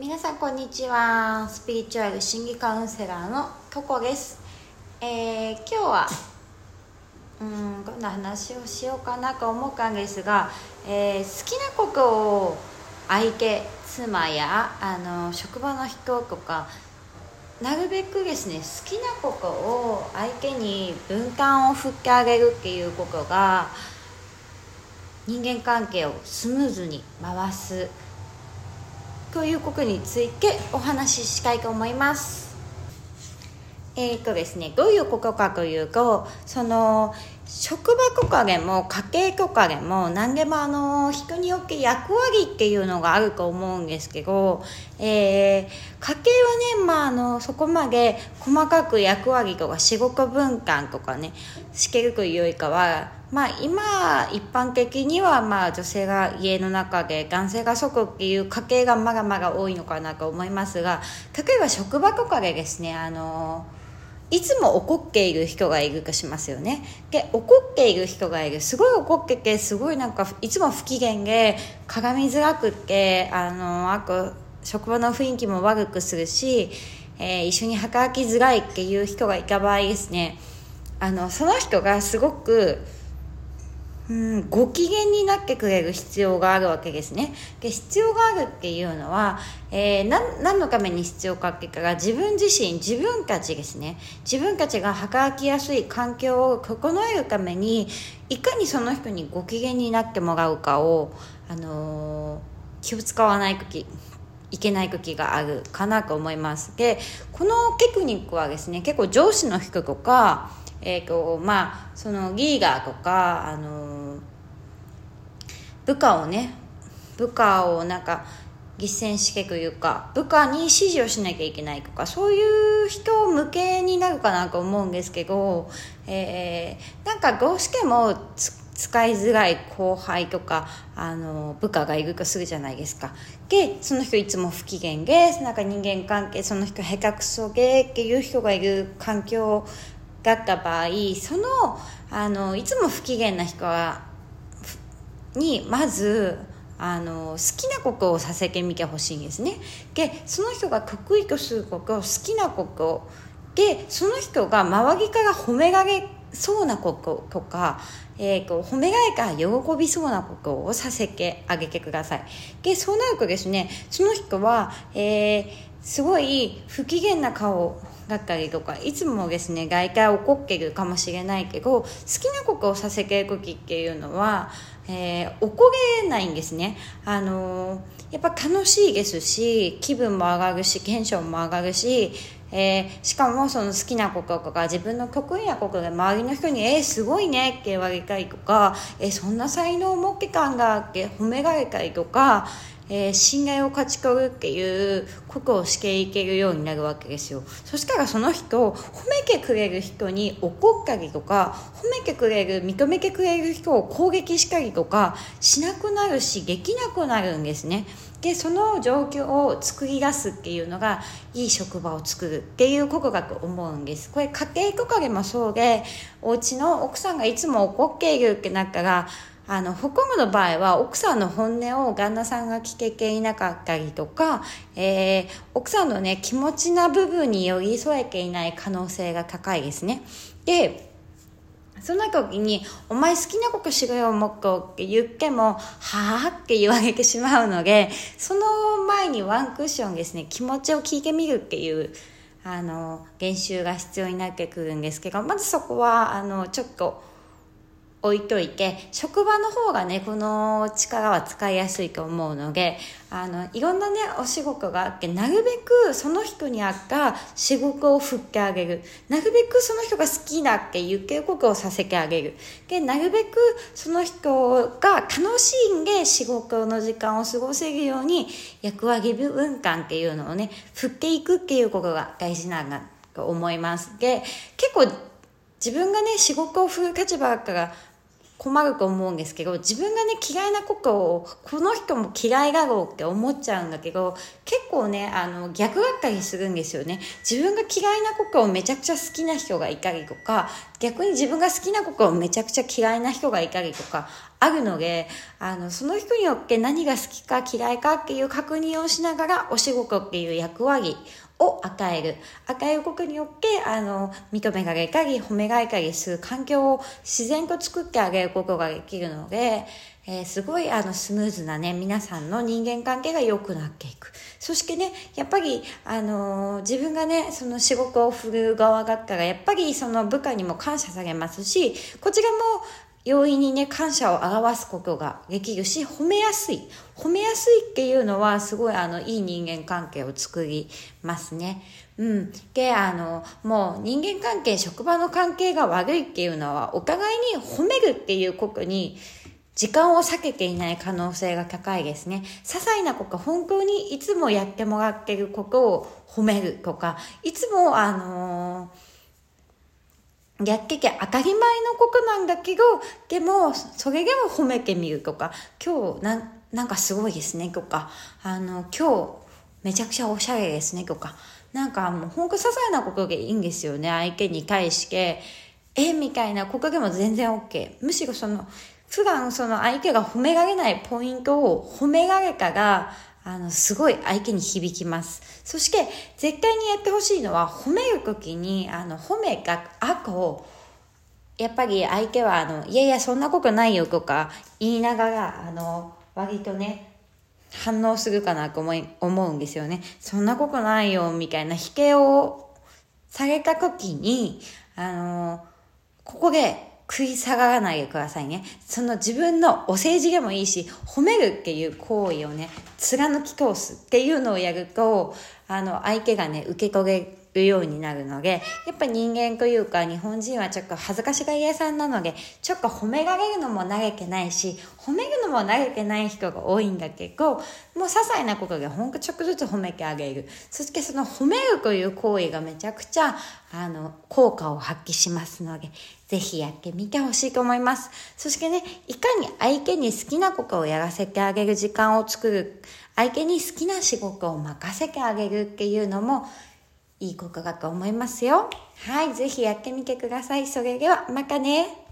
皆さんこんにちは。スピリチュアル心理カウンセラーのココです、えー今日はうんどんな話をしようかなと思ったんですが、えー好きなことを相手妻やあの職場の人とかなるべくですね好きなことを相手に分担を振ってあげるっていうことが人間関係をスムーズに回すということについてお話ししたいと思います。えーとですね、どういうことかというとその職場とかでも家庭とかでも何でもあの人によって役割っていうのがあると思うんですけど、えー家庭はね、まあ、あのそこまで細かく役割とか仕事分担とかねしてるというよりかはまあ、今一般的にはまあ女性が家の中で男性が外っていう家系がまだまだ多いのかなと思いますが例えば職場とかでですねあのいつも怒っている人がいるかしますよね。で怒っている人がいる。すごい怒っててすごいなんかいつも不機嫌で鏡みづらくってあのあと職場の雰囲気も悪くするし、えー一緒に働きづらいっていう人がいた場合ですね。あのその人がすごくうん、ご機嫌になってくれる必要があるわけですね。で必要があるっていうのは、えー、何何のために必要かって言ったら自分自身自分たちですね。自分たちが働きやすい環境を整えるためにいかにその人にご機嫌になってもらうかを、あのー気を使わない時いけない時があるかなと思います。でこのテクニックはですね結構上司の人とかえーとまあ、そのリーダーとか、あのー部下をね部下をなんか実践してくというか部下に指示をしなきゃいけないとかそういう人向けになるかなと思うんですけど、えーなんかどうしてもつ使いづらい後輩とかあの部下がいるとするじゃないですか。でその人いつも不機嫌でなんか人間関係その人下手くそでっていう人がいる環境だった場合そのあのいつも不機嫌な人はにまずあの好きなことをさせてみてほしいんですね。でその人が得意とすること好きなことでその人が周りから褒められそうなこととか、えー、と褒められたら喜びそうなことをさせてあげてください。でそうなるとですねその人は、えーすごい不機嫌な顔だったりとかいつもですね外界怒ってるかもしれないけど好きなことをさせてる時っていうのは、えー怒れないんですね。あのーやっぱ楽しいですし気分も上がるしテンションも上がるし、えーしかもその好きなこととか自分の得意なことで周りの人に「えー、すごいね」って言われたりとか「えーそんな才能を持ってたんだ」って褒められたりとかえー信頼を勝ち取るっていうことをしていけるようになるわけですよ。そしたらその人を褒めてくれる人に怒ったりとか褒めてくれる認めてくれる人を攻撃したりとかしなくなるしできなくなるんですね。でその状況を作り出すっていうのがいい職場を作るっていうことだと思うんです。これ家庭とかでもそうでお家の奥さんがいつも怒っているってなったらあの、ほとんどの場合は奥さんの本音を旦那さんが聞けていなかったりとか、えー奥さんのね、気持ちな部分に寄り添えていない可能性が高いですね。で、そんな時に、お前好きなことしろよ、もっとって言っても、はぁって言われてしまうので、その前にワンクッションですね、気持ちを聞いてみるっていう、あの、練習が必要になってくるんですけど、まずそこは、あの、ちょっと、置いといて職場の方がねこの力は使いやすいと思うのであのいろんなねお仕事があってなるべくその人に合った仕事を振ってあげる。なるべくその人が好きだって言ってることをさせてあげる。でなるべくその人が楽しんで仕事の時間を過ごせるように役割分担っていうのをね振っていくっていうことが大事なんだと思います。で結構自分がね仕事を振る立場から困ると思うんですけど自分がね嫌いなことをこの人も嫌いだろうって思っちゃうんだけど結構ねあの逆だったりするんですよね。自分が嫌いなことをめちゃくちゃ好きな人がいたりとか逆に自分が好きなことをめちゃくちゃ嫌いな人がいたりとかあるので、あの、その人によって何が好きか嫌いかっていう確認をしながらお仕事っていう役割を与える。与えることによって、あの、認められたり、褒められたりする環境を自然と作ってあげることができるので、えー、すごいあのスムーズなね、皆さんの人間関係が良くなっていく。そしてね、やっぱり、あのー、自分がね、その仕事を振る側だったら、やっぱりその部下にも感謝されますし、こちらも容易にね、感謝を表すことができるし、褒めやすい。褒めやすいっていうのは、すごいあの、いい人間関係を作りますね。うん。で、あの、もう人間関係、職場の関係が悪いっていうのは、お互いに褒めるっていうことに、時間を避けていない可能性が高いですね。些細なこと、本当にいつもやってもらってることを褒めるとか、いつもあのーやってて当たり前のことなんだけど、でも、それでも褒めてみるとか、今日な、なんかすごいですねとか、あの、今日めちゃくちゃおしゃれですねとか、なんかもうほんと些細なことでいいんですよね、相手に対して。えみたいなことでも全然 OK。むしろその、普段その相手が褒められないポイントを褒められたら、あの、すごい相手に響きます。そして、絶対にやってほしいのは、褒めるときに、あの、褒めが後、やっぱり相手は、あの、いやいや、そんなことないよとか言いながら、あの、割とね、反応するかなと思い、思うんですよね。そんなことないよ、みたいな否定をされたときに、あの、ここで食い下がらないでくださいね。その自分のお世辞でもいいし、褒めるっていう行為をね、貫き通すっていうのをやると、あの、相手がね、受け取れるようになるので、やっぱ人間というか日本人はちょっと恥ずかしがり屋さんなので、ちょっと褒められるのも慣れてないし、褒めるのも慣れてない人が多いんだけど、もう些細なことでほんとちょっとずつ褒めてあげる。そしてその褒めるという行為がめちゃくちゃ、あの、効果を発揮しますので、ぜひやってみてほしいと思います。そしてね、いかに相手に好きなことをやらせてあげる時間を作る、相手に好きな仕事を任せてあげるっていうのも、いい効果だと思いますよ。はい、ぜひやってみてください。それでは、またね。